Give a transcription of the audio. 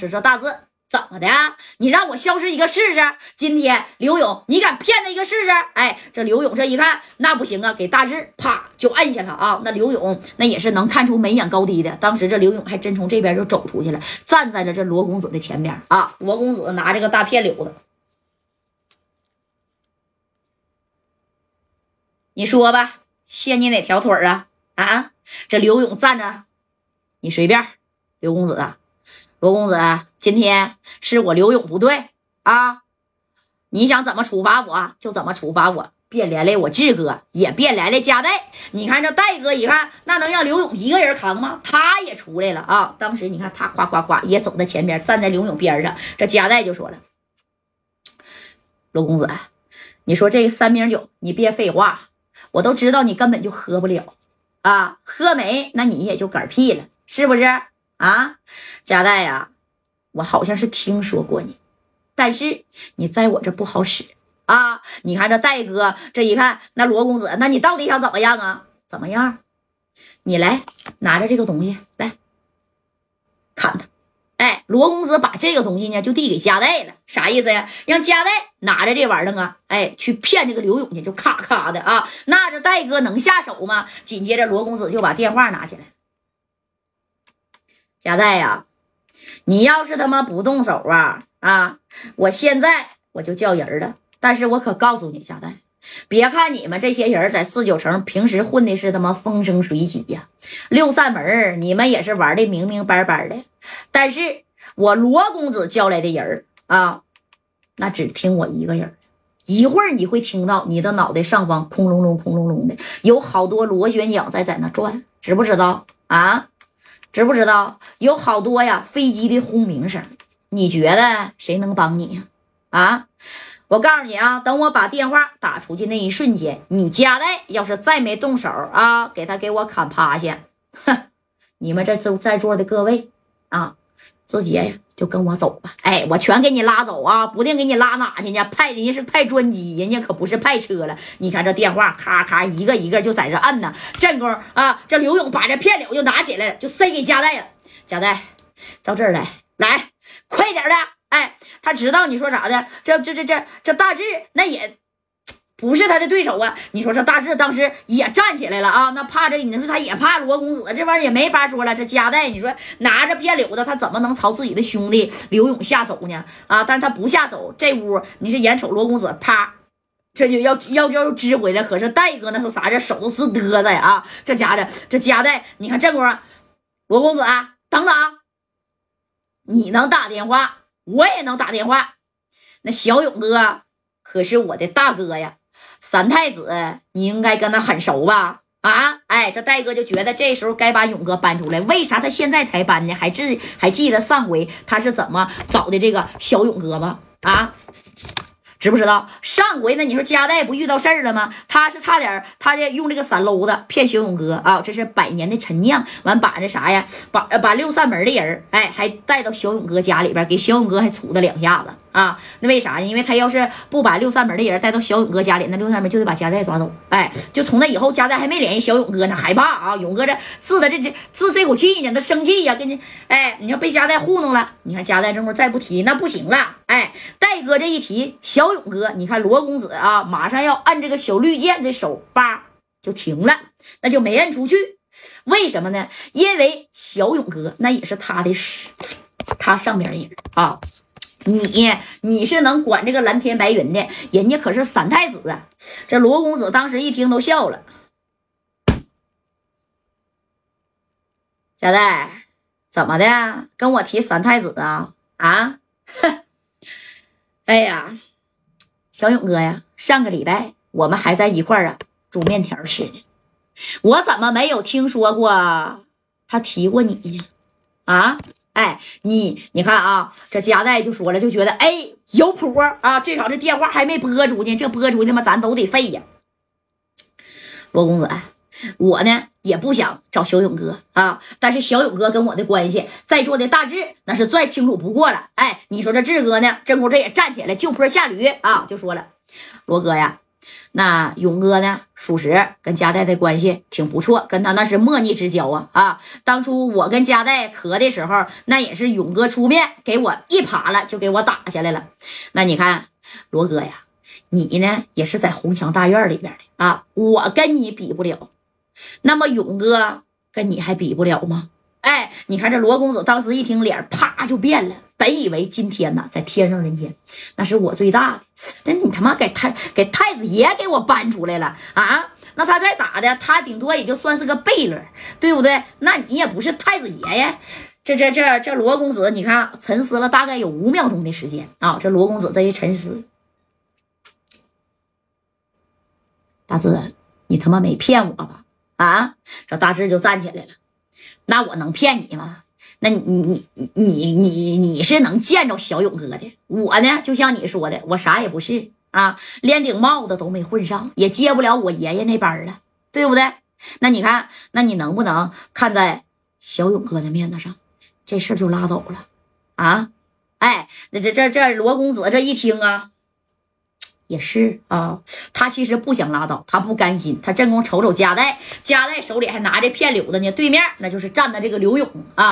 是这大志怎么的？你让我消失一个试试？今天刘勇，你敢骗他一个试试？哎，这刘勇这一看，那不行啊，给大志啪就摁下了啊。那刘勇那也是能看出眉眼高低的。当时这刘勇还真从这边就走出去了，站在了这罗公子的前边啊。罗公子拿着个大片柳子，你说吧，限你哪条腿啊？啊，这刘勇站着，你随便。刘公子啊，罗公子，今天是我刘勇不对啊！你想怎么处罚我就怎么处罚我，别连累我志哥，也别连累加代。你看这戴哥一看，那能让刘勇一个人扛吗？他也出来了啊！当时你看他夸夸夸也走在前边，站在刘勇边上。这加代就说了：“罗公子，你说这三瓶酒，你别废话，我都知道你根本就喝不了啊！喝没，那你也就嗝屁了，是不是？”啊，加代呀，我好像是听说过你，但是你在我这不好使啊！你看这戴哥这一看，那罗公子，那你到底想怎么样啊？怎么样？你来拿着这个东西来看他。哎，罗公子把这个东西呢就递给加代了，啥意思呀？让加代拿着这玩意儿啊，哎，去骗这个刘勇去，就咔咔的啊！那这戴哥能下手吗？紧接着罗公子就把电话拿起来。贾代呀，你要是他妈不动手啊啊！我现在我就叫人了。但是我可告诉你，贾代，别看你们这些人在四九城平时混的是他妈风生水起呀，六扇门你们也是玩的明明白白的。但是我罗公子叫来的人啊，那只听我一个人。一会儿你会听到你的脑袋上方空隆隆、空隆隆的，有好多螺旋桨在在那转，知不知道啊？知不知道有好多呀飞机的轰鸣声？你觉得谁能帮你呀？啊！我告诉你啊，等我把电话打出去那一瞬间，你家代要是再没动手啊，给他给我砍趴下！哼！你们这都在座的各位啊，直接呀。就跟我走吧，哎，我全给你拉走啊，不定给你拉哪去呢？派人家是派专机，人家可不是派车了。你看这电话，咔咔一个一个就在这摁呢。正宫啊，这刘勇把这片柳就拿起来了，就塞给加代了。加代，到这儿来，来，快点的！哎，他知道你说啥的，这这这这这大志那也。不是他的对手啊！你说这大志当时也站起来了啊，那怕这你说他也怕罗公子，这玩意儿也没法说了。这加代，你说拿着片柳子，他怎么能朝自己的兄弟刘勇下手呢？啊！但是他不下手，这屋你是眼瞅罗公子啪，这就要要要支回来。可是戴哥那是啥？这手都直嘚瑟呀！啊！这家的这加代，你看这功罗公子啊，等等，你能打电话，我也能打电话。那小勇哥可是我的大哥呀！三太子，你应该跟他很熟吧？啊，哎，这戴哥就觉得这时候该把勇哥搬出来。为啥他现在才搬呢？还记还记得上回他是怎么找的这个小勇哥吗？啊？知不知道上回呢？你说加代不遇到事儿了吗？他是差点，他这用这个散篓子骗小勇哥啊！这是百年的陈酿，完把这啥呀？把把六扇门的人哎，还带到小勇哥家里边，给小勇哥还杵他两下子啊！那为啥呢？因为他要是不把六扇门的人带到小勇哥家里，那六扇门就得把加代抓走。哎，就从那以后，加代还没联系小勇哥呢，害怕啊！勇哥这自的这这自这口气呢，他生气呀，跟你哎，你要被加代糊弄了，你看加代这会再不提那不行了。哎，戴哥这一提小勇哥，你看罗公子啊，马上要按这个小绿箭的手，叭就停了，那就没按出去。为什么呢？因为小勇哥那也是他的师，他上边人啊。你你是能管这个蓝天白云的，人家可是三太子啊。这罗公子当时一听都笑了。贾代，怎么的？跟我提三太子啊？啊？哎呀，小勇哥呀，上个礼拜我们还在一块儿啊煮面条吃呢，我怎么没有听说过他提过你呢？啊，哎，你你看啊，这加代就说了，就觉得哎有谱啊，至少这电话还没播出呢，这播出去他妈咱都得废呀。罗公子，我呢？也不想找小勇哥啊，但是小勇哥跟我的关系，在座的大志那是再清楚不过了。哎，你说这志哥呢？这不这也站起来就坡下驴啊，就说了，罗哥呀，那勇哥呢？属实跟佳代的关系挺不错，跟他那是莫逆之交啊啊！当初我跟佳代磕的时候，那也是勇哥出面给我一耙了，就给我打下来了。那你看罗哥呀，你呢也是在红墙大院里边的啊，我跟你比不了。那么勇哥跟你还比不了吗？哎，你看这罗公子当时一听，脸啪就变了。本以为今天呢，在天上人间，那是我最大的，但你他妈给太给太子爷给我搬出来了啊？那他再咋的，他顶多也就算是个贝勒，对不对？那你也不是太子爷呀。这这这这罗公子，你看沉思了大概有五秒钟的时间啊。这罗公子这一沉思，大志，你他妈没骗我吧？啊？这大志就站起来了。那我能骗你吗？那你你你你你是能见着小勇哥的，我呢就像你说的，我啥也不是啊，连顶帽子都没混上，也接不了我爷爷那班了，对不对？那你看，那你能不能看在小勇哥的面子上，这事儿就拉倒了啊？哎，那这这这罗公子这一听啊，也是啊，他其实不想拉倒，他不甘心，他正宫瞅瞅加代，加代手里还拿着片柳子呢，对面那就是站的这个刘勇啊。